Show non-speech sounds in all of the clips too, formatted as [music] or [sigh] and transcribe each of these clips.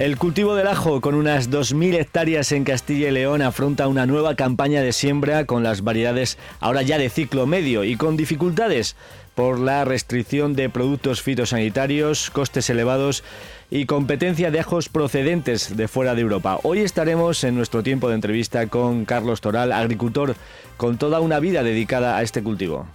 El cultivo del ajo, con unas 2.000 hectáreas en Castilla y León, afronta una nueva campaña de siembra con las variedades ahora ya de ciclo medio y con dificultades por la restricción de productos fitosanitarios, costes elevados y competencia de ajos procedentes de fuera de Europa. Hoy estaremos en nuestro tiempo de entrevista con Carlos Toral, agricultor con toda una vida dedicada a este cultivo.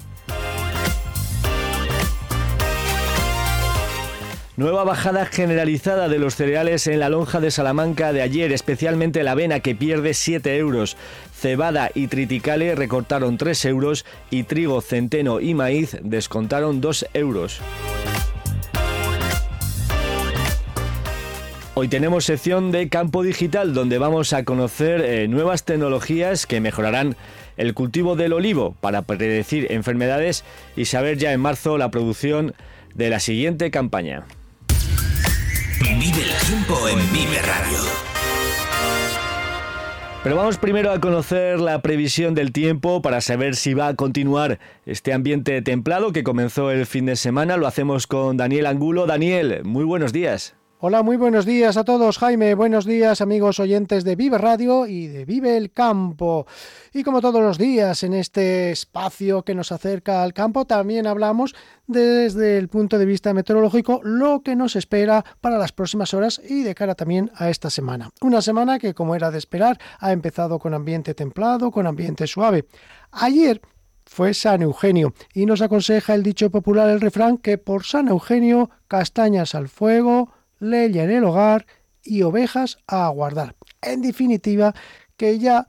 Nueva bajada generalizada de los cereales en la lonja de Salamanca de ayer, especialmente la avena que pierde 7 euros. Cebada y triticale recortaron 3 euros y trigo, centeno y maíz descontaron 2 euros. Hoy tenemos sección de campo digital donde vamos a conocer eh, nuevas tecnologías que mejorarán el cultivo del olivo para predecir enfermedades y saber ya en marzo la producción de la siguiente campaña. Vive el tiempo en Vive Radio. Pero vamos primero a conocer la previsión del tiempo para saber si va a continuar este ambiente templado que comenzó el fin de semana. Lo hacemos con Daniel Angulo. Daniel, muy buenos días. Hola, muy buenos días a todos, Jaime. Buenos días, amigos oyentes de Vive Radio y de Vive el Campo. Y como todos los días en este espacio que nos acerca al campo, también hablamos desde el punto de vista meteorológico lo que nos espera para las próximas horas y de cara también a esta semana. Una semana que, como era de esperar, ha empezado con ambiente templado, con ambiente suave. Ayer fue San Eugenio y nos aconseja el dicho popular, el refrán, que por San Eugenio castañas al fuego, leña en el hogar y ovejas a aguardar. En definitiva, que ya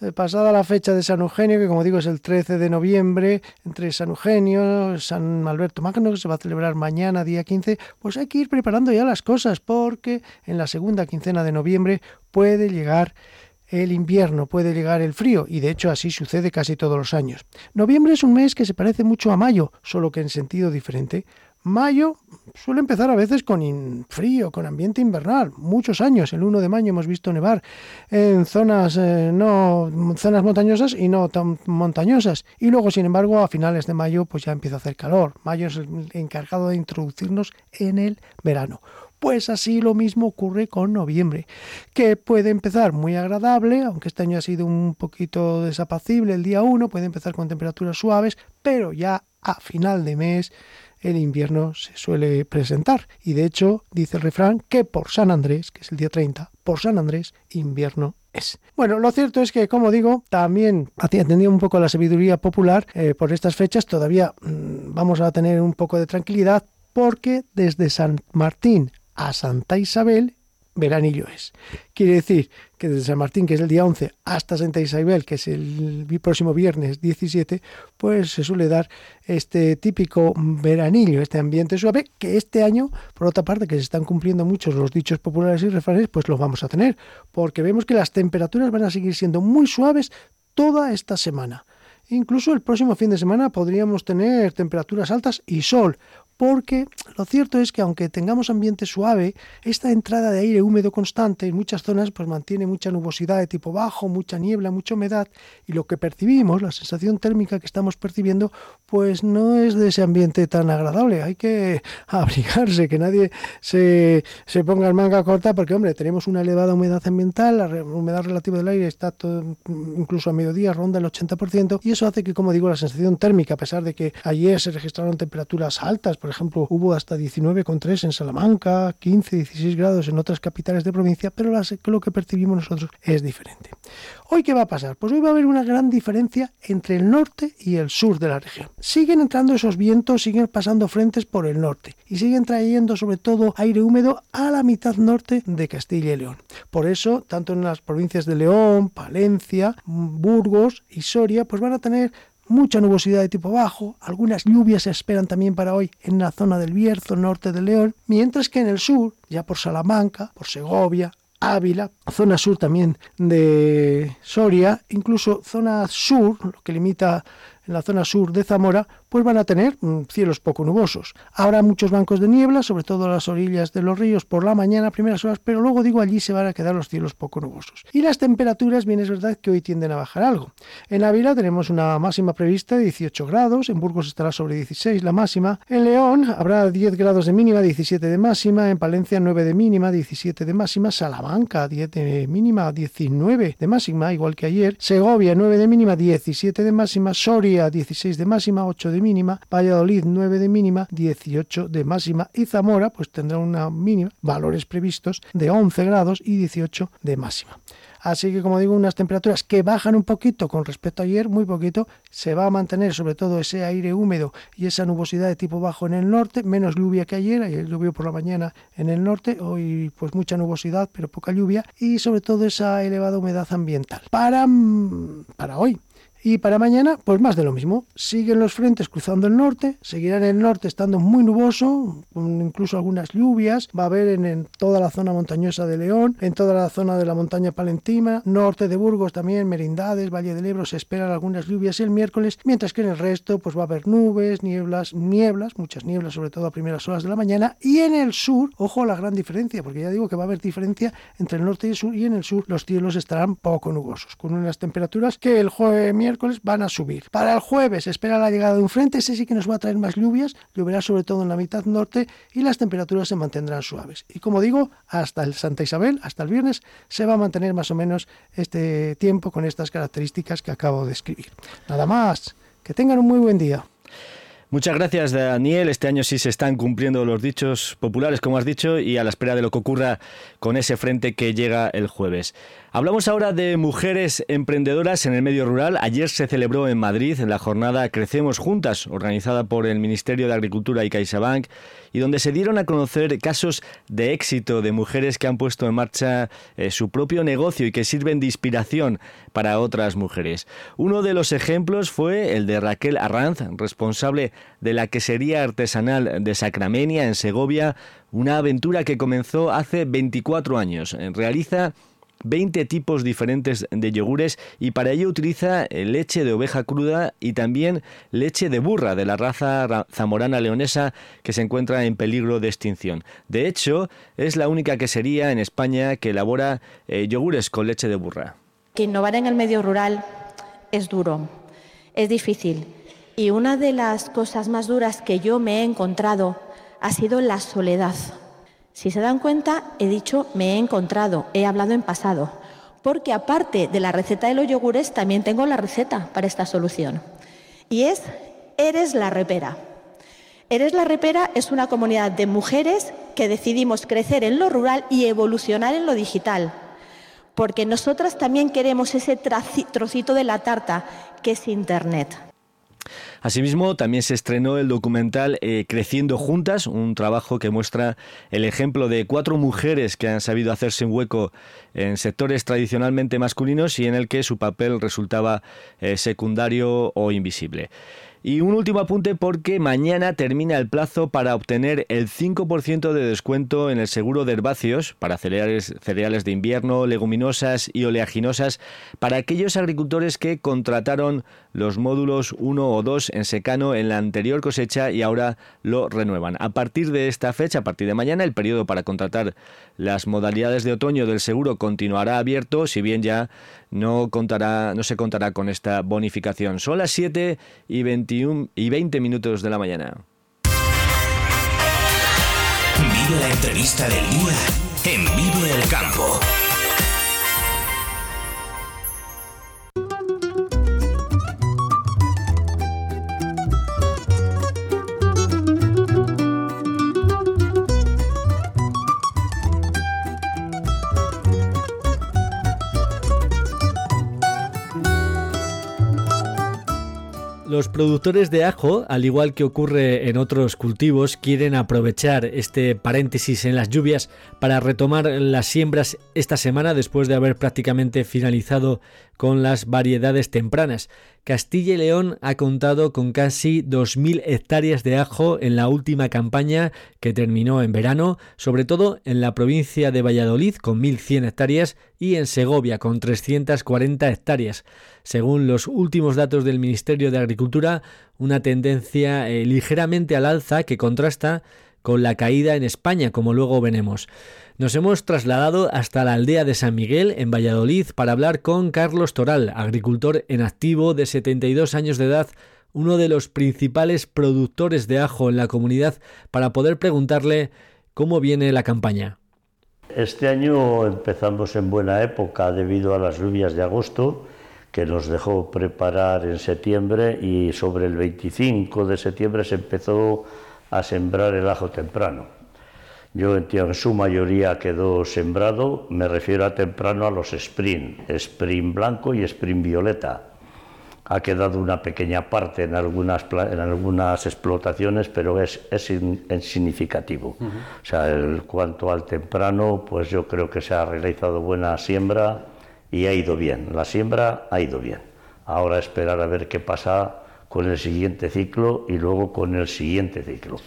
eh, pasada la fecha de San Eugenio, que como digo es el 13 de noviembre, entre San Eugenio, San Alberto Magno, que se va a celebrar mañana, día 15, pues hay que ir preparando ya las cosas, porque en la segunda quincena de noviembre puede llegar el invierno, puede llegar el frío, y de hecho así sucede casi todos los años. Noviembre es un mes que se parece mucho a mayo, solo que en sentido diferente. Mayo suele empezar a veces con frío, con ambiente invernal. Muchos años, el 1 de mayo hemos visto nevar en zonas eh, no zonas montañosas y no tan montañosas. Y luego, sin embargo, a finales de mayo pues ya empieza a hacer calor. Mayo es el encargado de introducirnos en el verano. Pues así lo mismo ocurre con noviembre, que puede empezar muy agradable, aunque este año ha sido un poquito desapacible el día 1, puede empezar con temperaturas suaves, pero ya a final de mes el invierno se suele presentar. Y de hecho, dice el refrán que por San Andrés, que es el día 30, por San Andrés, invierno es. Bueno, lo cierto es que, como digo, también atendiendo un poco a la sabiduría popular, eh, por estas fechas todavía mmm, vamos a tener un poco de tranquilidad porque desde San Martín a Santa Isabel veranillo es. Quiere decir que desde San Martín, que es el día 11, hasta Santa Isabel, que es el próximo viernes 17, pues se suele dar este típico veranillo, este ambiente suave, que este año, por otra parte, que se están cumpliendo muchos los dichos populares y refranes, pues los vamos a tener, porque vemos que las temperaturas van a seguir siendo muy suaves toda esta semana. Incluso el próximo fin de semana podríamos tener temperaturas altas y sol, porque lo cierto es que aunque tengamos ambiente suave, esta entrada de aire húmedo constante en muchas zonas pues mantiene mucha nubosidad de tipo bajo, mucha niebla, mucha humedad y lo que percibimos, la sensación térmica que estamos percibiendo, pues no es de ese ambiente tan agradable. Hay que [laughs] abrigarse, que nadie se, se ponga el manga corta porque hombre, tenemos una elevada humedad ambiental, la humedad relativa del aire está incluso a mediodía ronda el 80% y eso hace que, como digo, la sensación térmica, a pesar de que ayer se registraron temperaturas altas, por ejemplo, hubo hasta 19,3 en Salamanca, 15, 16 grados en otras capitales de provincia, pero lo que percibimos nosotros es diferente. Hoy, ¿qué va a pasar? Pues hoy va a haber una gran diferencia entre el norte y el sur de la región. Siguen entrando esos vientos, siguen pasando frentes por el norte y siguen trayendo sobre todo aire húmedo a la mitad norte de Castilla y León. Por eso, tanto en las provincias de León, Palencia, Burgos y Soria, pues van a tener mucha nubosidad de tipo bajo, algunas lluvias se esperan también para hoy en la zona del Bierzo, norte de León, mientras que en el sur, ya por Salamanca, por Segovia, Ávila, zona sur también de Soria, incluso zona sur, lo que limita en la zona sur de Zamora, pues van a tener mm, cielos poco nubosos. Habrá muchos bancos de niebla, sobre todo a las orillas de los ríos por la mañana, primeras horas, pero luego digo allí se van a quedar los cielos poco nubosos. Y las temperaturas, bien es verdad que hoy tienden a bajar algo. En Ávila tenemos una máxima prevista de 18 grados, en Burgos estará sobre 16 la máxima, en León habrá 10 grados de mínima, 17 de máxima, en Palencia 9 de mínima, 17 de máxima, Salamanca 10 de mínima, 19 de máxima, igual que ayer, Segovia 9 de mínima, 17 de máxima, Soria 16 de máxima, 8 de mínima, Valladolid 9 de mínima, 18 de máxima y Zamora pues tendrá una mínima, valores previstos de 11 grados y 18 de máxima. Así que, como digo, unas temperaturas que bajan un poquito con respecto a ayer, muy poquito. Se va a mantener sobre todo ese aire húmedo y esa nubosidad de tipo bajo en el norte, menos lluvia que ayer. Ayer llovió por la mañana en el norte, hoy pues mucha nubosidad, pero poca lluvia. Y sobre todo esa elevada humedad ambiental. Para, mm, para hoy, y para mañana, pues más de lo mismo. Siguen los frentes cruzando el norte, seguirán el norte estando muy nuboso, con incluso algunas lluvias. Va a haber en, toda la zona montañosa de León, en toda la zona de la montaña palentina, norte de Burgos también, Merindades, Valle del Ebro, se esperan algunas lluvias el miércoles, mientras que en el resto pues va a haber nubes, nieblas, nieblas, muchas nieblas, sobre todo a primeras horas de la mañana. Y en el sur, ojo la gran diferencia, porque ya digo que va a haber diferencia entre el norte y el sur, y en el sur los cielos estarán poco nubosos, con unas temperaturas que el jueves miércoles van a subir. Para el jueves espera la llegada de un frente, ese sí que nos va a traer más lluvias, lloverá sobre todo en la mitad norte y las temperaturas se mantendrán suaves. Y como digo, hasta el Santa Isabel, hasta el viernes, se va a mantener más o menos este tiempo con estas características que acabo de escribir. Nada más, que tengan un muy buen día. Muchas gracias, Daniel. Este año sí se están cumpliendo los dichos populares, como has dicho, y a la espera de lo que ocurra con ese frente que llega el jueves. Hablamos ahora de mujeres emprendedoras en el medio rural. Ayer se celebró en Madrid la jornada Crecemos Juntas, organizada por el Ministerio de Agricultura y CaixaBank, y donde se dieron a conocer casos de éxito de mujeres que han puesto en marcha eh, su propio negocio y que sirven de inspiración para otras mujeres. Uno de los ejemplos fue el de Raquel Arranz, responsable de la quesería artesanal de Sacramenia en Segovia, una aventura que comenzó hace 24 años. Realiza 20 tipos diferentes de yogures y para ello utiliza leche de oveja cruda y también leche de burra de la raza zamorana leonesa que se encuentra en peligro de extinción. De hecho, es la única quesería en España que elabora eh, yogures con leche de burra. Que innovar en el medio rural es duro, es difícil. Y una de las cosas más duras que yo me he encontrado ha sido la soledad si se dan cuenta, he dicho me he encontrado, he hablado en pasado, porque aparte de la receta de los yogures, también tengo la receta para esta solución. Y es Eres la Repera. Eres la Repera es una comunidad de mujeres que decidimos crecer en lo rural y evolucionar en lo digital, porque nosotras también queremos ese trocito de la tarta que es Internet. Asimismo, también se estrenó el documental eh, Creciendo Juntas, un trabajo que muestra el ejemplo de cuatro mujeres que han sabido hacerse un hueco en sectores tradicionalmente masculinos y en el que su papel resultaba eh, secundario o invisible. Y un último apunte porque mañana termina el plazo para obtener el 5% de descuento en el seguro de herbáceos para cereales, cereales de invierno, leguminosas y oleaginosas para aquellos agricultores que contrataron los módulos 1 o 2 en secano en la anterior cosecha y ahora lo renuevan. A partir de esta fecha, a partir de mañana, el periodo para contratar las modalidades de otoño del seguro continuará abierto, si bien ya no, contará, no se contará con esta bonificación. Son las 7 y 21 y 20 minutos de la mañana. Vive la entrevista del día en Vivo el Campo. Los productores de ajo, al igual que ocurre en otros cultivos, quieren aprovechar este paréntesis en las lluvias para retomar las siembras esta semana después de haber prácticamente finalizado con las variedades tempranas. Castilla y León ha contado con casi 2.000 hectáreas de ajo en la última campaña que terminó en verano, sobre todo en la provincia de Valladolid con 1.100 hectáreas y en Segovia con 340 hectáreas. Según los últimos datos del Ministerio de Agricultura, una tendencia eh, ligeramente al alza que contrasta con la caída en España, como luego veremos. Nos hemos trasladado hasta la aldea de San Miguel, en Valladolid, para hablar con Carlos Toral, agricultor en activo de 72 años de edad, uno de los principales productores de ajo en la comunidad, para poder preguntarle cómo viene la campaña. Este año empezamos en buena época debido a las lluvias de agosto que nos dejó preparar en septiembre y sobre el 25 de septiembre se empezó a sembrar el ajo temprano. Yo entiendo, en su mayoría quedó sembrado, me refiero a temprano a los sprint, sprint blanco y sprint violeta. Ha quedado una pequeña parte en algunas, en algunas explotaciones, pero es, es, significativo. O sea, en cuanto al temprano, pues yo creo que se ha realizado buena siembra y ha ido bien. La siembra ha ido bien. Ahora esperar a ver qué pasa con el siguiente ciclo y luego con el siguiente ciclo.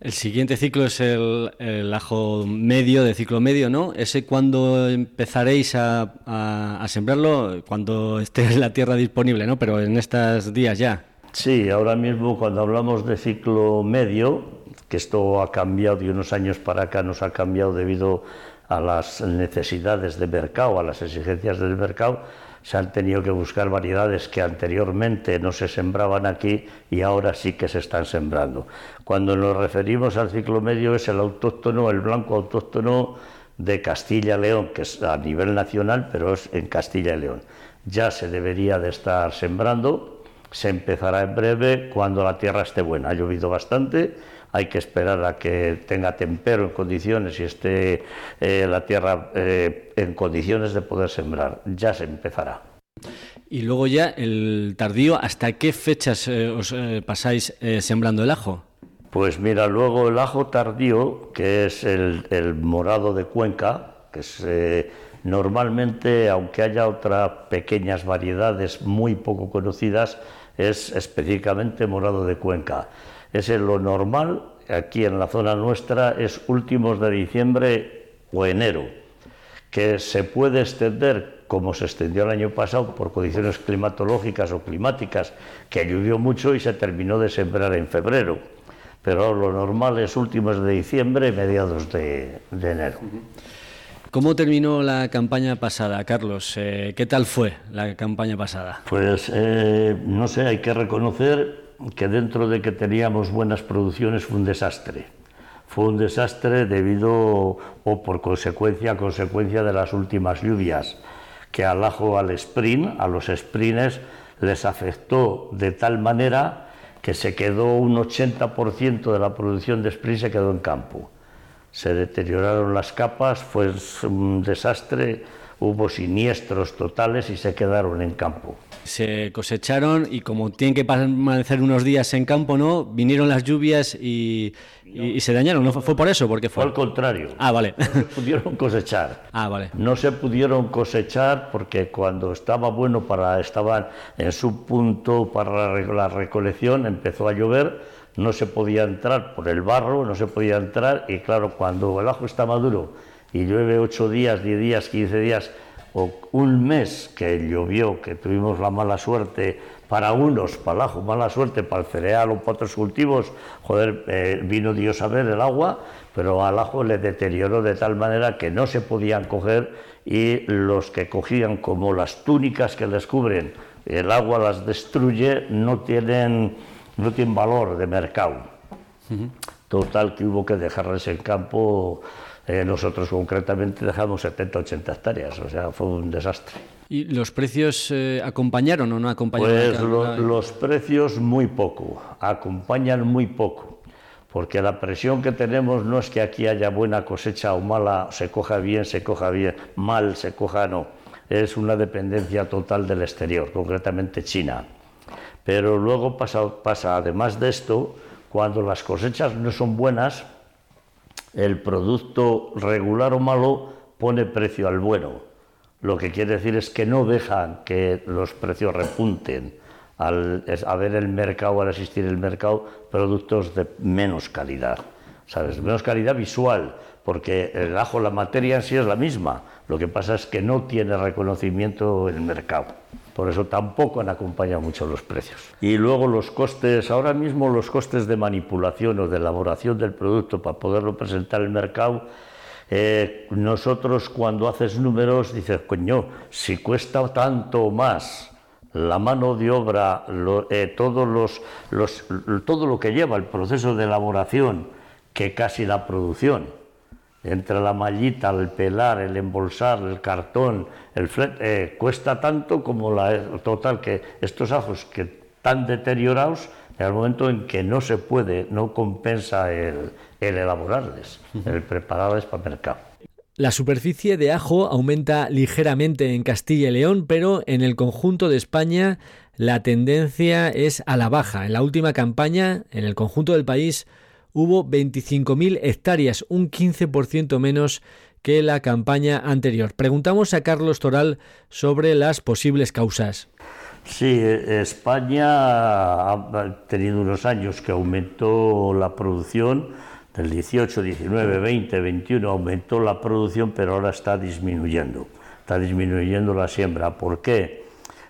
El siguiente ciclo es el, ajo medio, de ciclo medio, ¿no? ¿Ese cuando empezaréis a, sembrarlo? Cuando esté la tierra disponible, ¿no? Pero en estos días ya. Sí, ahora mismo cuando hablamos de ciclo medio, que esto ha cambiado de unos años para acá, nos ha cambiado debido a las necesidades del mercado, a las exigencias del mercado, se han tenido que buscar variedades que anteriormente no se sembraban aquí y ahora sí que se están sembrando. Cuando nos referimos al ciclo medio es el autóctono, el blanco autóctono de Castilla-León, que es a nivel nacional, pero es en Castilla y León. Ya se debería de estar sembrando, se empezará en breve cuando la tierra esté buena. Ha llovido bastante, hay que esperar a que tenga tempero en condiciones y esté eh, la tierra eh, en condiciones de poder sembrar. Ya se empezará. Y luego ya el tardío, ¿hasta qué fechas eh, os pasáis sembrando el ajo? Pues mira, luego el ajo tardío, que es el, morado de Cuenca, que es normalmente, aunque haya otras pequeñas variedades muy poco conocidas, es específicamente morado de Cuenca es lo normal, aquí en la zona nuestra es últimos de diciembre o enero, que se puede extender como se extendió el año pasado por condiciones climatológicas o climáticas, que llovió mucho y se terminó de sembrar en febrero. Pero lo normal es últimos de diciembre, mediados de, enero. ¿Cómo terminó la campaña pasada, Carlos? Eh, ¿Qué tal fue la campaña pasada? Pues eh, no sé, hay que reconocer que dentro de que teníamos buenas producciones fue un desastre. Fue un desastre debido o por consecuencia, consecuencia de las últimas lluvias, que al ajo, al sprint, a los sprints, les afectó de tal manera que se quedó un 80% de la producción de sprint se quedó en campo. Se deterioraron las capas, fue un desastre, hubo siniestros totales y se quedaron en campo se cosecharon y como tienen que permanecer unos días en campo, ¿no? Vinieron las lluvias y, se dañaron. ¿No fue por eso? Porque fue? al contrario. Ah, vale. No se pudieron cosechar. [laughs] Ah, vale. No se pudieron cosechar porque cuando estaba bueno para, estaban en su punto para la recolección, empezó a llover, no se podía entrar por el barro, no se podía entrar y claro, cuando el ajo está maduro y llueve 8 días, 10 días, 15 días, o un mes que llovió, que tuvimos la mala suerte para unos, para mala suerte para el cereal o para otros cultivos, joder, eh, vino Dios a ver el agua, pero al ajo le deterioró de tal manera que no se podían coger y los que cogían como las túnicas que les cubren, el agua las destruye, no tienen, no tienen valor de mercado. Total que hubo que dejarles en campo eh, nosotros concretamente dejamos 70, 80 hectáreas, o sea, fue un desastre. ¿Y los precios eh, acompañaron o no acompañaron? Pues los precios muy poco, acompañan muy poco, porque la presión que tenemos no es que aquí haya buena cosecha o mala, se coja bien, se coja bien, mal, se coja no, es una dependencia total del exterior, concretamente China. Pero luego pasa, pasa, además de esto, cuando las cosechas no son buenas, el producto regular o malo pone precio al bueno. Lo que quiere decir es que no dejan que los precios repunten al ver el mercado, al asistir el mercado, productos de menos calidad. ¿Sabes? Menos calidad visual, porque el ajo, la materia en sí es la misma. Lo que pasa es que no tiene reconocimiento en el mercado. Por eso tampoco han acompañado mucho los precios. Y luego los costes, ahora mismo los costes de manipulación o de elaboración del producto para poderlo presentar al mercado eh, nosotros cuando haces números dices, coño, si cuesta tanto más la mano de obra, eh, todo lo que lleva el proceso de elaboración que casi la producción, entre la mallita, el pelar, el embolsar, el cartón, el eh, cuesta tanto como la total que estos ajos que están deteriorados, en el momento en que no se puede, no compensa el, el elaborarles, el prepararles para mercado. La superficie de ajo aumenta ligeramente en Castilla y León, pero en el conjunto de España la tendencia es a la baja. En la última campaña, en el conjunto del país, hubo 25.000 hectáreas, un 15% menos que la campaña anterior. Preguntamos a Carlos Toral sobre las posibles causas. Sí, España ha tenido unos años que aumentó la producción del 18, 19, 20, 21 aumentó la producción, pero ahora está disminuyendo. Está disminuyendo la siembra. ¿Por qué?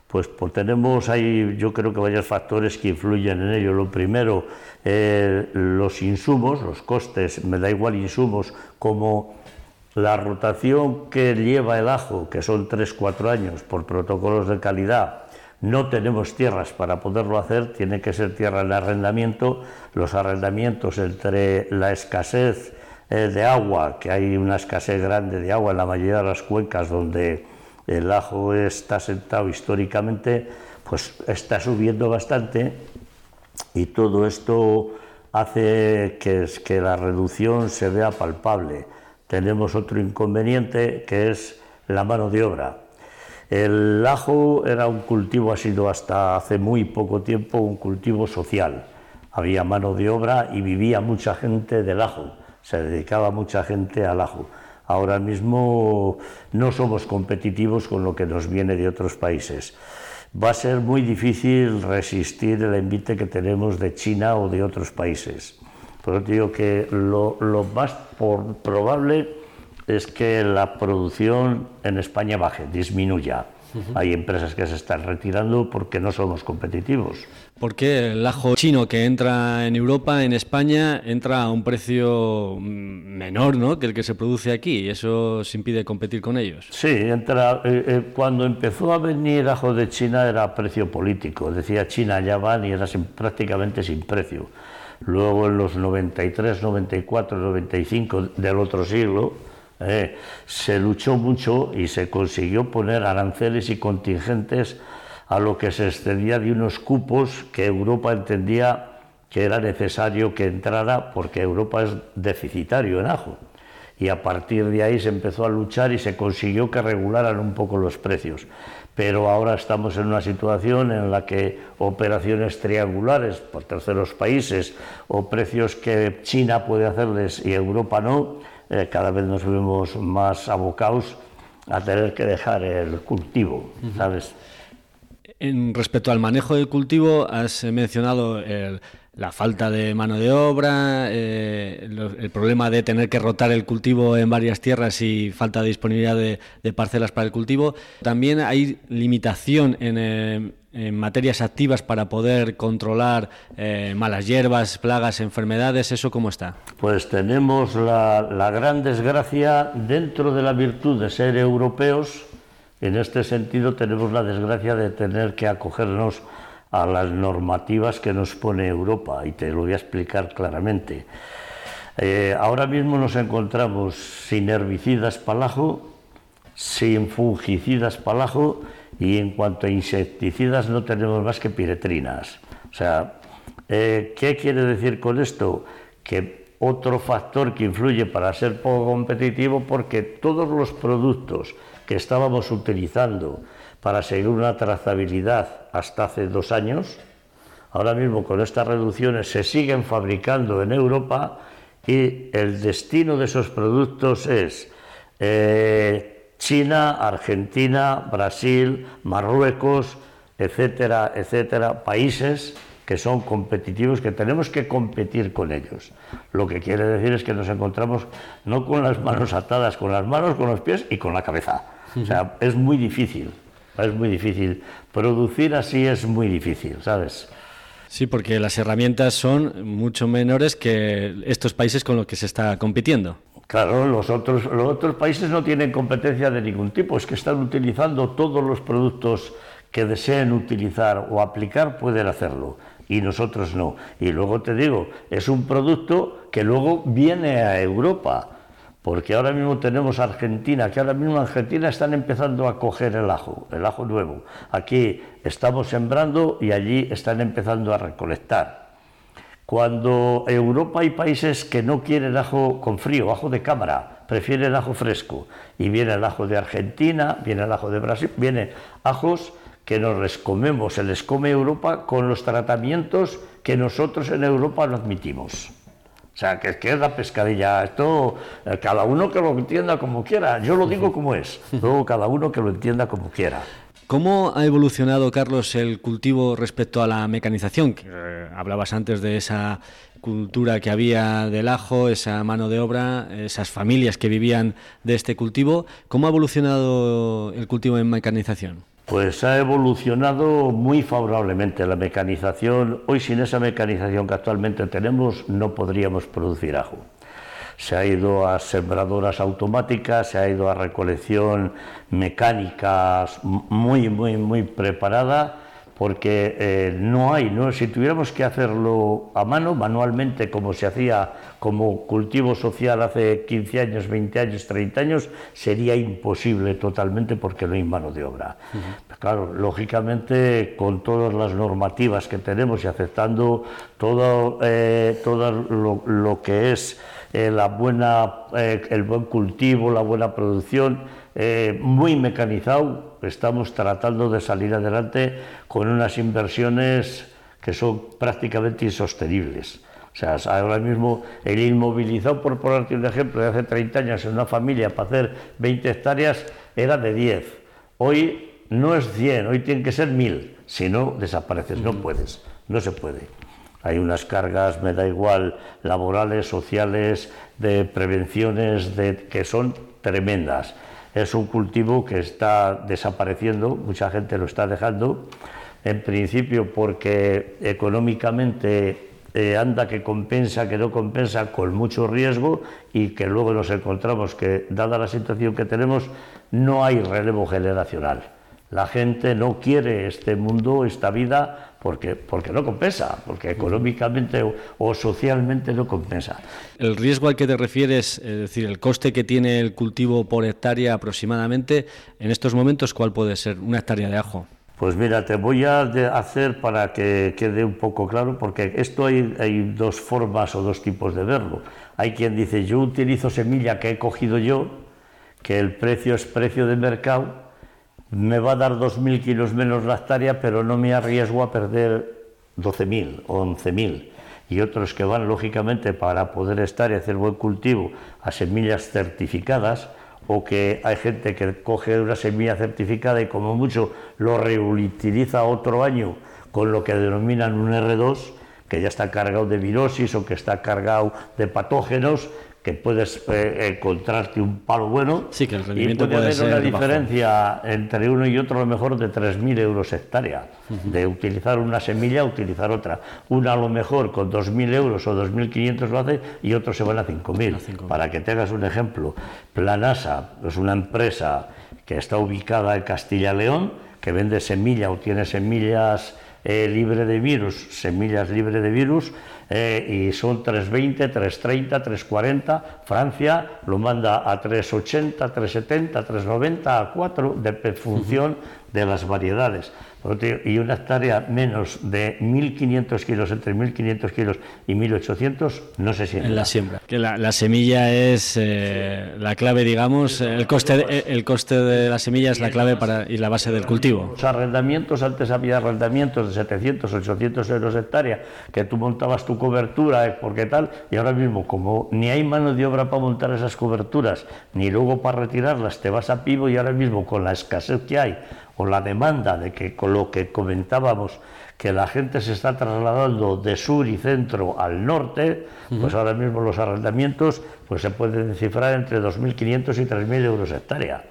Pues, pues tenemos ahí, yo creo que varios factores que influyen en ello. Lo primero, eh, los insumos, los costes, me da igual insumos, como la rotación que lleva el ajo, que son 3-4 años por protocolos de calidad, no tenemos tierras para poderlo hacer, tiene que ser tierra en arrendamiento. Los arrendamientos entre la escasez eh, de agua, que hay una escasez grande de agua en la mayoría de las cuencas donde el ajo está sentado históricamente, pues está subiendo bastante y todo esto hace que, que la reducción se vea palpable. Tenemos otro inconveniente que es la mano de obra el ajo era un cultivo, ha sido hasta hace muy poco tiempo un cultivo social. Había mano de obra y vivía mucha gente del ajo, se dedicaba mucha gente al ajo. Ahora mismo no somos competitivos con lo que nos viene de otros países. Va a ser muy difícil resistir el envite que tenemos de China o de otros países. Por eso digo que lo, más probable es que la producción en España baje, disminuya. Hay empresas que se están retirando porque no somos competitivos. Porque el ajo chino que entra en Europa, en España, entra a un precio menor ¿no? que el que se produce aquí y eso se impide competir con ellos. Sí, entra, eh, eh, cuando empezó a venir ajo de China era a precio político. Decía China ya van y era prácticamente sin precio. Luego en los 93, 94, 95 del otro siglo, eh, se luchó mucho y se consiguió poner aranceles y contingentes a lo que se extendía de unos cupos que Europa entendía que era necesario que entrara porque Europa es deficitario en ajo. Y a partir de ahí se empezó a luchar y se consiguió que regularan un poco los precios. Pero ahora estamos en una situación en la que operaciones triangulares por terceros países o precios que China puede hacerles y Europa no, eh, cada vez nos vemos más abocados a tener que dejar el cultivo, ¿sabes? En respecto al manejo del cultivo, has mencionado la falta de mano de obra, eh, el problema de tener que rotar el cultivo en varias tierras y falta de disponibilidad de, parcelas para el cultivo. También hay limitación en, eh, en materias activas para poder controlar eh, malas hierbas, plagas, enfermedades? ¿Eso cómo está? Pues tenemos la, gran desgracia dentro de la virtud de ser europeos. En este sentido tenemos la desgracia de tener que acogernos a las normativas que nos pone Europa y te lo voy a explicar claramente. Eh, ahora mismo nos encontramos sin herbicidas palajo, sin fungicidas palajo y en cuanto a insecticidas no tenemos más que piretrinas. O sea, eh, ¿qué quiere decir con esto? Que otro factor que influye para ser poco competitivo porque todos los productos que estábamos utilizando para seguir una trazabilidad hasta hace dos años, ahora mismo con estas reducciones se siguen fabricando en Europa y el destino de esos productos es eh, China, Argentina, Brasil, Marruecos, etcétera, etcétera, países que son competitivos, que tenemos que competir con ellos. Lo que quiere decir es que nos encontramos no con las manos atadas, con las manos, con los pies y con la cabeza. O sea, es muy difícil, es muy difícil. Producir así es muy difícil, ¿sabes? Sí, porque las herramientas son mucho menores que estos países con los que se está compitiendo. Claro, los otros, los otros países no tienen competencia de ningún tipo, es que están utilizando todos los productos que deseen utilizar o aplicar, pueden hacerlo y nosotros no. Y luego te digo, es un producto que luego viene a Europa, porque ahora mismo tenemos Argentina, que ahora mismo Argentina están empezando a coger el ajo, el ajo nuevo. Aquí estamos sembrando y allí están empezando a recolectar. Cuando Europa hay países que no quieren ajo con frío, ajo de cámara, prefieren ajo fresco, y viene el ajo de Argentina, viene el ajo de Brasil, viene ajos que nos les comemos, se les come Europa con los tratamientos que nosotros en Europa no admitimos. O sea, que, que es la pescadilla. Esto, eh, cada uno que lo entienda como quiera. Yo lo digo como es. [laughs] Luego, cada uno que lo entienda como quiera. ¿Cómo ha evolucionado, Carlos, el cultivo respecto a la mecanización? Eh, hablabas antes de esa cultura que había del ajo, esa mano de obra, esas familias que vivían de este cultivo. ¿Cómo ha evolucionado el cultivo en mecanización? Pues ha evolucionado muy favorablemente la mecanización. Hoy sin esa mecanización que actualmente tenemos no podríamos producir ajo. Se ha ido a sembradoras automáticas, se ha ido a recolección mecánica muy, muy, muy preparada porque eh, no hay, ¿no? si tuviéramos que hacerlo a mano, manualmente, como se hacía como cultivo social hace 15 años, 20 años, 30 años, sería imposible totalmente porque no hay mano de obra. Claro, lógicamente, con todas las normativas que tenemos y aceptando todo, eh, todo lo, que es eh, la buena, el buen cultivo, la buena producción, muy mecanizado, estamos tratando de salir adelante con unas inversiones que son prácticamente insostenibles. O sea, ahora mismo el inmovilizado, por ponerte un ejemplo, de hace 30 años en una familia para hacer 20 hectáreas era de 10. Hoy no es 100, hoy tiene que ser 1000. Si no, desapareces, no puedes, no se puede. Hay unas cargas, me da igual, laborales, sociales, de prevenciones, de, que son tremendas es un cultivo que está desapareciendo, mucha gente lo está dejando, en principio porque económicamente eh, anda que compensa, que no compensa, con mucho riesgo y que luego nos encontramos que, dada la situación que tenemos, no hay relevo generacional. La gente no quiere este mundo, esta vida, porque, porque no compensa, porque económicamente o, socialmente no compensa. El riesgo al que te refieres, es decir, el coste que tiene el cultivo por hectárea aproximadamente, en estos momentos, ¿cuál puede ser una hectárea de ajo? Pues mira, te voy a hacer para que quede un poco claro, porque esto hay, hay, dos formas o dos tipos de verlo. Hay quien dice, yo utilizo semilla que he cogido yo, que el precio es precio de mercado, me va a dar 2.000 kilos menos la hectárea, pero no me arriesgo a perder 12.000 o 11.000. Y otros que van, lógicamente, para poder estar y hacer buen cultivo a semillas certificadas, o que hay gente que coge una semilla certificada y como mucho lo reutiliza otro año con lo que denominan un R2, que ya está cargado de virosis o que está cargado de patógenos que puedes eh, encontrarte un palo bueno sí, que el rendimiento y puede, haber una diferencia entre uno y otro a lo mejor de 3.000 euros hectárea, de utilizar una semilla a utilizar otra. Una a lo mejor con 2.000 euros o 2.500 lo hace y otro se van a 5.000. Para que tengas un ejemplo, Planasa es una empresa que está ubicada en Castilla-León, que vende semilla o tiene semillas eh, libre de virus, semillas libre de virus, Eh, y son 320, 330, 340. Francia lo manda a 380, 370, 390, a 4, de, función uh -huh de las variedades y una hectárea menos de 1.500 kilos, entre 1.500 kilos y 1.800, no se siembra. En la siembra. Que la, semilla es eh, la clave, digamos, el coste, de, el coste de la semilla es la clave para, y la base del cultivo. Los arrendamientos, antes había arrendamientos de 700, 800 euros hectárea, que tú montabas tu cobertura, porque tal, y ahora mismo, como ni hay mano de obra para montar esas coberturas, ni luego para retirarlas, te vas a pivo y ahora mismo con la escasez que hay, o la demanda de que con lo que comentábamos que la gente se está trasladando de sur y centro al norte, pues ahora mismo los arrendamientos pues se pueden cifrar entre 2.500 y 3.000 euros hectárea.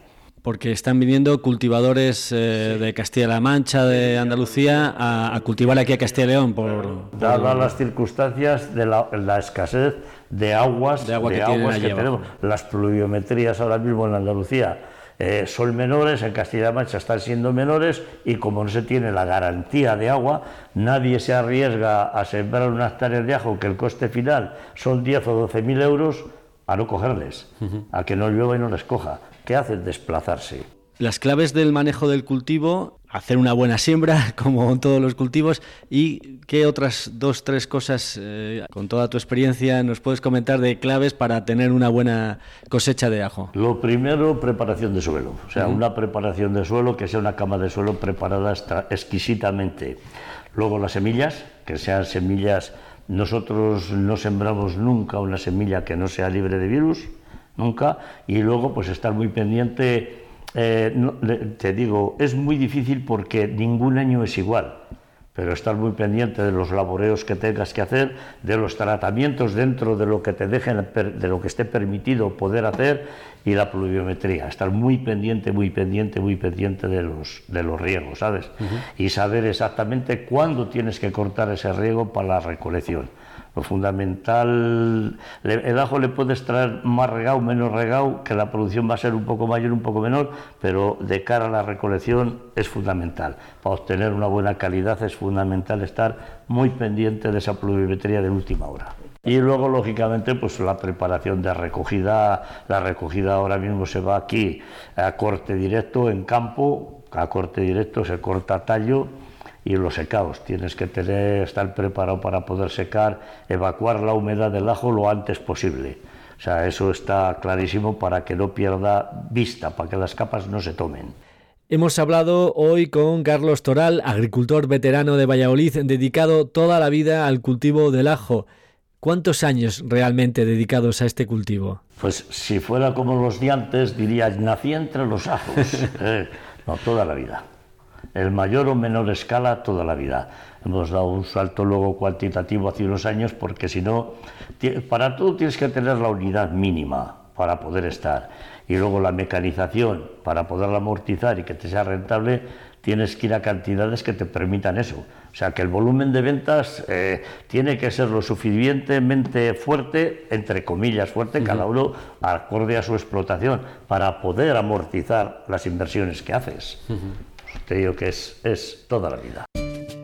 Porque están viniendo cultivadores eh, de Castilla-La Mancha, de Andalucía, a, cultivar aquí a Castilla y León. Por, Dadas las circunstancias de la, escasez de aguas, de agua que, que tenemos, las pluviometrías ahora mismo en Andalucía eh, son menores, en Castilla-La Mancha están siendo menores y como no se tiene la garantía de agua, nadie se arriesga a sembrar unas hectáreas de ajo que el coste final son 10 o 12 mil euros a no cogerles, a que no llueva y no les coja. ¿Qué hacen? Desplazarse. Las claves del manejo del cultivo hacer una buena siembra, [laughs] como en todos los cultivos, y qué otras dos, tres cosas, eh, con toda tu experiencia, nos puedes comentar de claves para tener una buena cosecha de ajo. Lo primero, preparación de suelo, o sea, una preparación de suelo que sea una cama de suelo preparada exquisitamente. Luego las semillas, que sean semillas, nosotros no sembramos nunca una semilla que no sea libre de virus, nunca, y luego pues estar muy pendiente eh, te digo, es muy difícil porque ningún año es igual, pero estar muy pendiente de los laboreos que tengas que hacer, de los tratamientos dentro de lo que te dejen, de lo que esté permitido poder hacer y la pluviometría, estar muy pendiente, muy pendiente, muy pendiente de los, de los riegos, ¿sabes? Y saber exactamente cuándo tienes que cortar ese riego para la recolección lo fundamental, el ajo le puedes traer más regado, menos regado, que la producción va a ser un poco mayor, un poco menor, pero de cara a la recolección es fundamental. Para obtener una buena calidad es fundamental estar muy pendiente de esa pluviometría de última hora. Y luego, lógicamente, pues la preparación de recogida. La recogida ahora mismo se va aquí a corte directo en campo, a corte directo se corta tallo y los secados. Tienes que tener, estar preparado para poder secar, evacuar la humedad del ajo lo antes posible. O sea, eso está clarísimo para que no pierda vista, para que las capas no se tomen. Hemos hablado hoy con Carlos Toral, agricultor veterano de Valladolid, dedicado toda la vida al cultivo del ajo. ¿Cuántos años realmente dedicados a este cultivo? Pues si fuera como los de antes, diría, nací entre los ajos. [laughs] Eh, no, toda la vida el mayor o menor escala toda la vida. Hemos dado un salto luego cuantitativo hace unos años porque si no, para todo tienes que tener la unidad mínima para poder estar. Y luego la mecanización, para poderla amortizar y que te sea rentable, tienes que ir a cantidades que te permitan eso. O sea que el volumen de ventas eh, tiene que ser lo suficientemente fuerte, entre comillas fuerte, cada uno acorde a su explotación, para poder amortizar las inversiones que haces. Te digo que es, es toda la vida.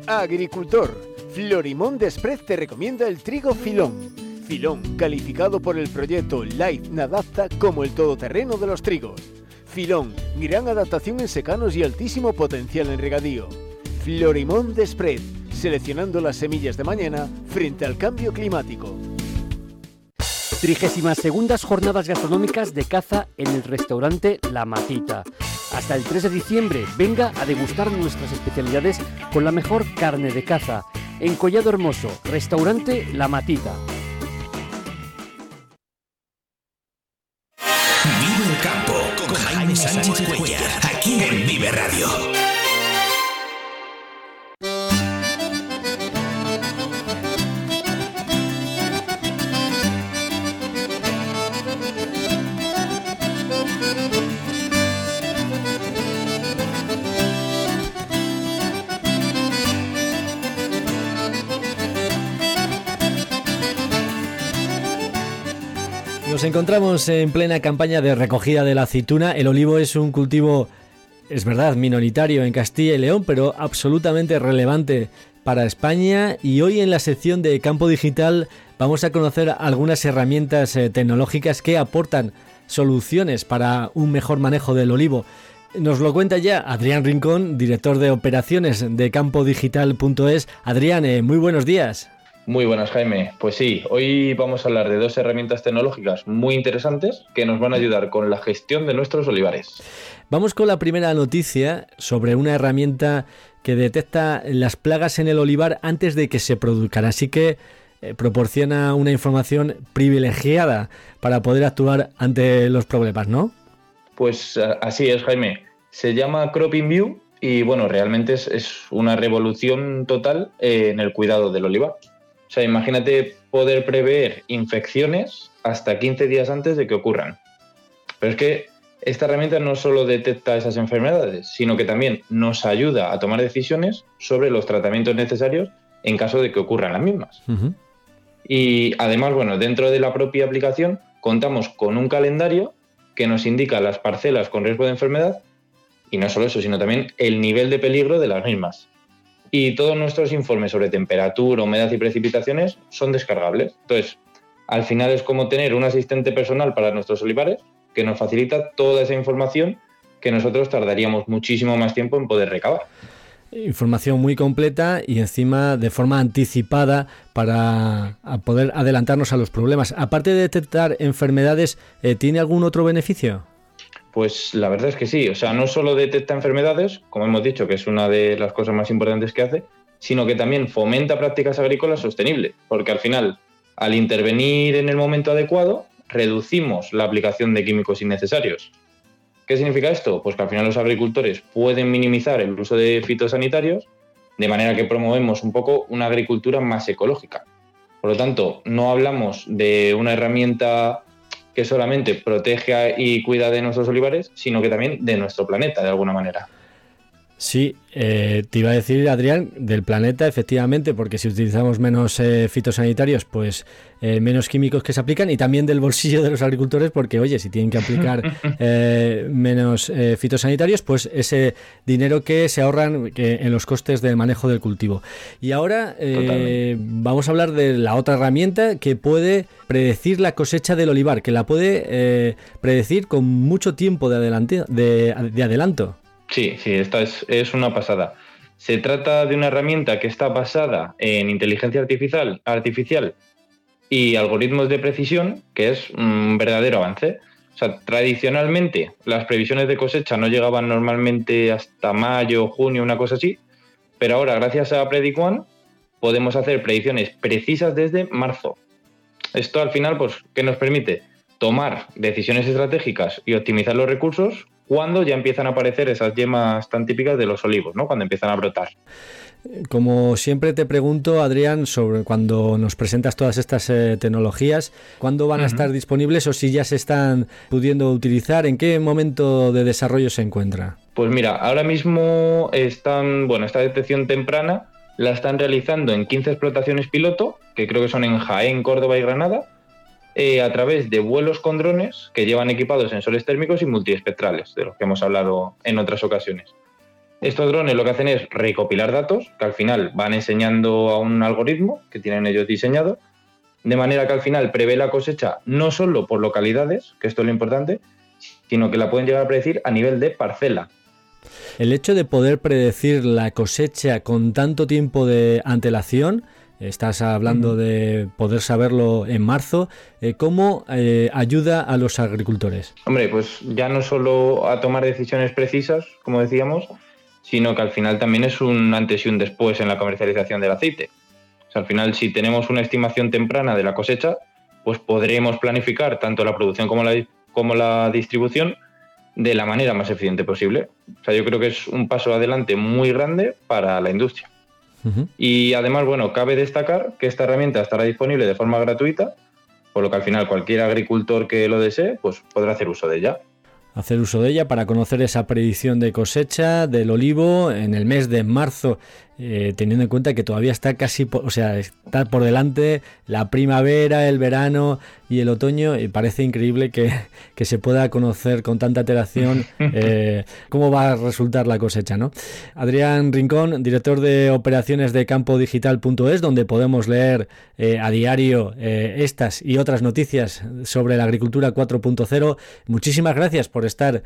Agricultor, Florimón Desprez te recomienda el trigo filón. Filón, calificado por el proyecto Life Nadapta como el todoterreno de los trigos. Filón, gran adaptación en secanos y altísimo potencial en regadío. Florimón Desprez, seleccionando las semillas de mañana frente al cambio climático. 32 jornadas gastronómicas de caza en el restaurante La Matita. Hasta el 3 de diciembre, venga a degustar nuestras especialidades con la mejor carne de caza. En Collado Hermoso, restaurante La Matita. Vive el campo con Jaime Sánchez Nos encontramos en plena campaña de recogida de la aceituna. El olivo es un cultivo, es verdad, minoritario en Castilla y León, pero absolutamente relevante para España. Y hoy en la sección de Campo Digital vamos a conocer algunas herramientas eh, tecnológicas que aportan soluciones para un mejor manejo del olivo. Nos lo cuenta ya Adrián Rincón, director de operaciones de campodigital.es. Adrián, eh, muy buenos días. Muy buenas, Jaime. Pues sí, hoy vamos a hablar de dos herramientas tecnológicas muy interesantes que nos van a ayudar con la gestión de nuestros olivares. Vamos con la primera noticia sobre una herramienta que detecta las plagas en el olivar antes de que se produzcan. Así que eh, proporciona una información privilegiada para poder actuar ante los problemas, ¿no? Pues así es, Jaime. Se llama Cropping View y bueno, realmente es, una revolución total eh, en el cuidado del olivar. O sea, imagínate poder prever infecciones hasta 15 días antes de que ocurran. Pero es que esta herramienta no solo detecta esas enfermedades, sino que también nos ayuda a tomar decisiones sobre los tratamientos necesarios en caso de que ocurran las mismas. Y además, bueno, dentro de la propia aplicación contamos con un calendario que nos indica las parcelas con riesgo de enfermedad y no solo eso, sino también el nivel de peligro de las mismas y todos nuestros informes sobre temperatura, humedad y precipitaciones son descargables. Entonces, al final es como tener un asistente personal para nuestros olivares que nos facilita toda esa información que nosotros tardaríamos muchísimo más tiempo en poder recabar. Información muy completa y encima de forma anticipada para poder adelantarnos a los problemas. Aparte de detectar enfermedades, eh, ¿tiene algún otro beneficio? Pues la verdad es que sí, o sea, no solo detecta enfermedades, como hemos dicho, que es una de las cosas más importantes que hace, sino que también fomenta prácticas agrícolas sostenibles, porque al final, al intervenir en el momento adecuado, reducimos la aplicación de químicos innecesarios. ¿Qué significa esto? Pues que al final los agricultores pueden minimizar el uso de fitosanitarios, de manera que promovemos un poco una agricultura más ecológica. Por lo tanto, no hablamos de una herramienta que solamente protege y cuida de nuestros olivares, sino que también de nuestro planeta, de alguna manera. Sí, eh, te iba a decir, Adrián, del planeta, efectivamente, porque si utilizamos menos eh, fitosanitarios, pues eh, menos químicos que se aplican, y también del bolsillo de los agricultores, porque, oye, si tienen que aplicar [laughs] menos fitosanitarios, pues ese dinero que se ahorran en los costes del manejo del cultivo. Y ahora vamos a hablar de la otra herramienta que puede predecir la cosecha del olivar, que la puede predecir con mucho tiempo de, de adelanto. Sí, sí, esta es, una pasada. Se trata de una herramienta que está basada en inteligencia artificial, artificial y algoritmos de precisión, que es un verdadero avance. O sea, tradicionalmente las previsiones de cosecha no llegaban normalmente hasta mayo, junio, una cosa así, pero ahora gracias a Predict One podemos hacer predicciones precisas desde marzo. Esto al final, pues, ¿qué nos permite? Tomar decisiones estratégicas y optimizar los recursos cuando ya empiezan a aparecer esas yemas tan típicas de los olivos, ¿no? Cuando empiezan a brotar. Como siempre te pregunto, Adrián, sobre cuando nos presentas todas estas eh, tecnologías, ¿cuándo van a estar disponibles o si ya se están pudiendo utilizar? ¿En qué momento de desarrollo se encuentra? Pues mira, ahora mismo están, bueno, esta detección temprana la están realizando en 15 explotaciones piloto, que creo que son en Jaén, Córdoba y Granada, eh, a través de vuelos con drones que llevan equipados sensores térmicos y multiespectrales, de los que hemos hablado en otras ocasiones. Estos drones lo que hacen es recopilar datos que al final van enseñando a un algoritmo que tienen ellos diseñado, de manera que al final prevé la cosecha no solo por localidades, que esto es lo importante, sino que la pueden llegar a predecir a nivel de parcela. El hecho de poder predecir la cosecha con tanto tiempo de antelación, Estás hablando de poder saberlo en marzo. Eh, ¿Cómo eh, ayuda a los agricultores? Hombre, pues ya no solo a tomar decisiones precisas, como decíamos, sino que al final también es un antes y un después en la comercialización del aceite. O sea, al final, si tenemos una estimación temprana de la cosecha, pues podremos planificar tanto la producción como la, como la distribución de la manera más eficiente posible. O sea, yo creo que es un paso adelante muy grande para la industria. Y además, bueno, cabe destacar que esta herramienta estará disponible de forma gratuita, por lo que al final cualquier agricultor que lo desee, pues podrá hacer uso de ella. Hacer uso de ella para conocer esa predicción de cosecha del olivo en el mes de marzo. Eh, teniendo en cuenta que todavía está casi, o sea, está por delante la primavera, el verano y el otoño y parece increíble que, [laughs] se pueda conocer con tanta alteración [laughs] eh, cómo va a resultar la cosecha, ¿no? Adrián Rincón, director de operaciones de campodigital.es, donde podemos leer eh, a diario estas y otras noticias sobre la agricultura 4.0. Muchísimas gracias por estar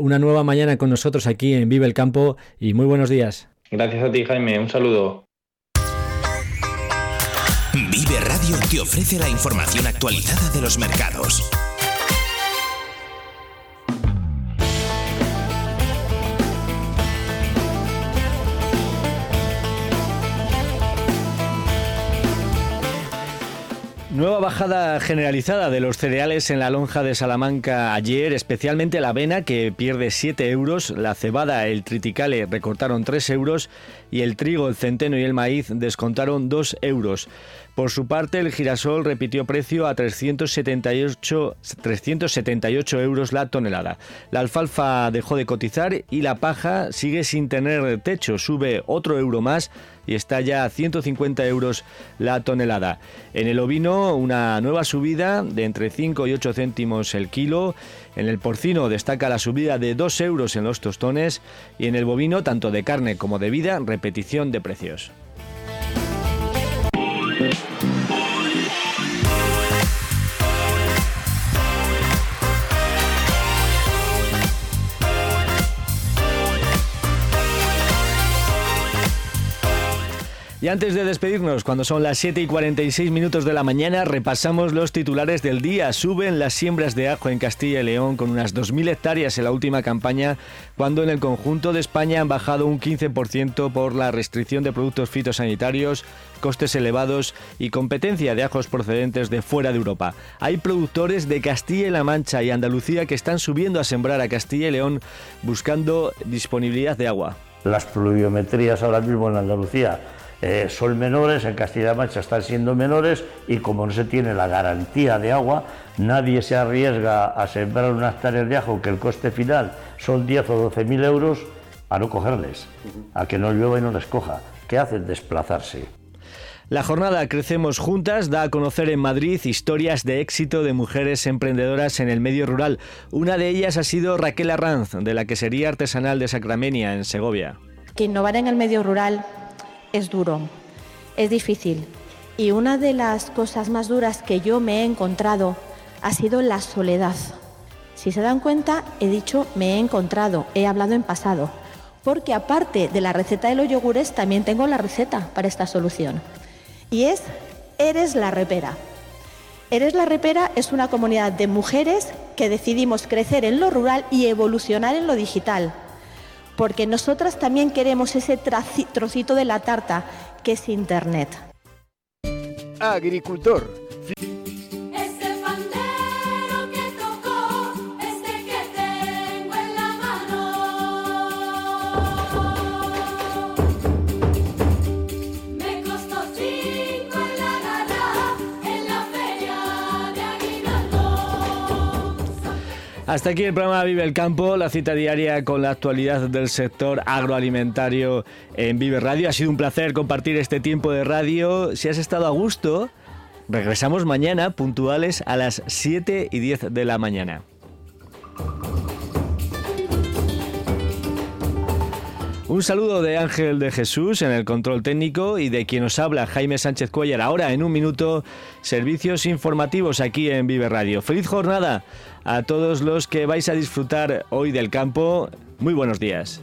una nueva mañana con nosotros aquí en Vive el Campo y muy buenos días. Gracias a ti, Jaime. Un saludo. Vive Radio te ofrece la información actualizada de los mercados. Nueva bajada generalizada de los cereales en la lonja de Salamanca ayer, especialmente la avena que pierde 7 euros, la cebada, el triticale recortaron 3 euros y el trigo, el centeno y el maíz descontaron 2 euros. Por su parte, el girasol repitió precio a 378, 378 euros la tonelada. La alfalfa dejó de cotizar y la paja sigue sin tener techo, sube otro euro más y está ya a 150 euros la tonelada. En el ovino, una nueva subida de entre 5 y 8 céntimos el kilo. En el porcino destaca la subida de 2 euros en los tostones y en el bovino, tanto de carne como de vida, repetición de precios. Y antes de despedirnos, cuando son las 7 y 46 minutos de la mañana, repasamos los titulares del día. Suben las siembras de ajo en Castilla y León con unas 2.000 hectáreas en la última campaña, cuando en el conjunto de España han bajado un 15% por la restricción de productos fitosanitarios, costes elevados y competencia de ajos procedentes de fuera de Europa. Hay productores de Castilla y La Mancha y Andalucía que están subiendo a sembrar a Castilla y León buscando disponibilidad de agua. Las pluviometrías ahora mismo en Andalucía eh, son menores, en Castilla-La Mancha están siendo menores y como no se tiene la garantía de agua, nadie se arriesga a sembrar unas hectáreas de ajo que el coste final son 10 o 12 mil euros a no cogerles, a que no llueva y no les coja. ¿Qué hacen? Desplazarse. La jornada Crecemos Juntas da a conocer en Madrid historias de éxito de mujeres emprendedoras en el medio rural. Una de ellas ha sido Raquel Arranz, de la quesería artesanal de Sacramenia, en Segovia. Que innovar en el medio rural es duro, es difícil. Y una de las cosas más duras que yo me he encontrado ha sido la soledad. Si se dan cuenta, he dicho me he encontrado, he hablado en pasado, porque aparte de la receta de los yogures, también tengo la receta para esta solución. Y es Eres la Repera. Eres la Repera es una comunidad de mujeres que decidimos crecer en lo rural y evolucionar en lo digital porque nosotras también queremos ese trocito de la tarta que es Internet. Agricultor Hasta aquí el programa Vive el Campo, la cita diaria con la actualidad del sector agroalimentario en Vive Radio. Ha sido un placer compartir este tiempo de radio. Si has estado a gusto, regresamos mañana puntuales a las 7 y 10 de la mañana. Un saludo de Ángel de Jesús en el control técnico y de quien nos habla Jaime Sánchez Cuellar. Ahora, en un minuto, servicios informativos aquí en Vive Radio. Feliz jornada a todos los que vais a disfrutar hoy del campo. Muy buenos días.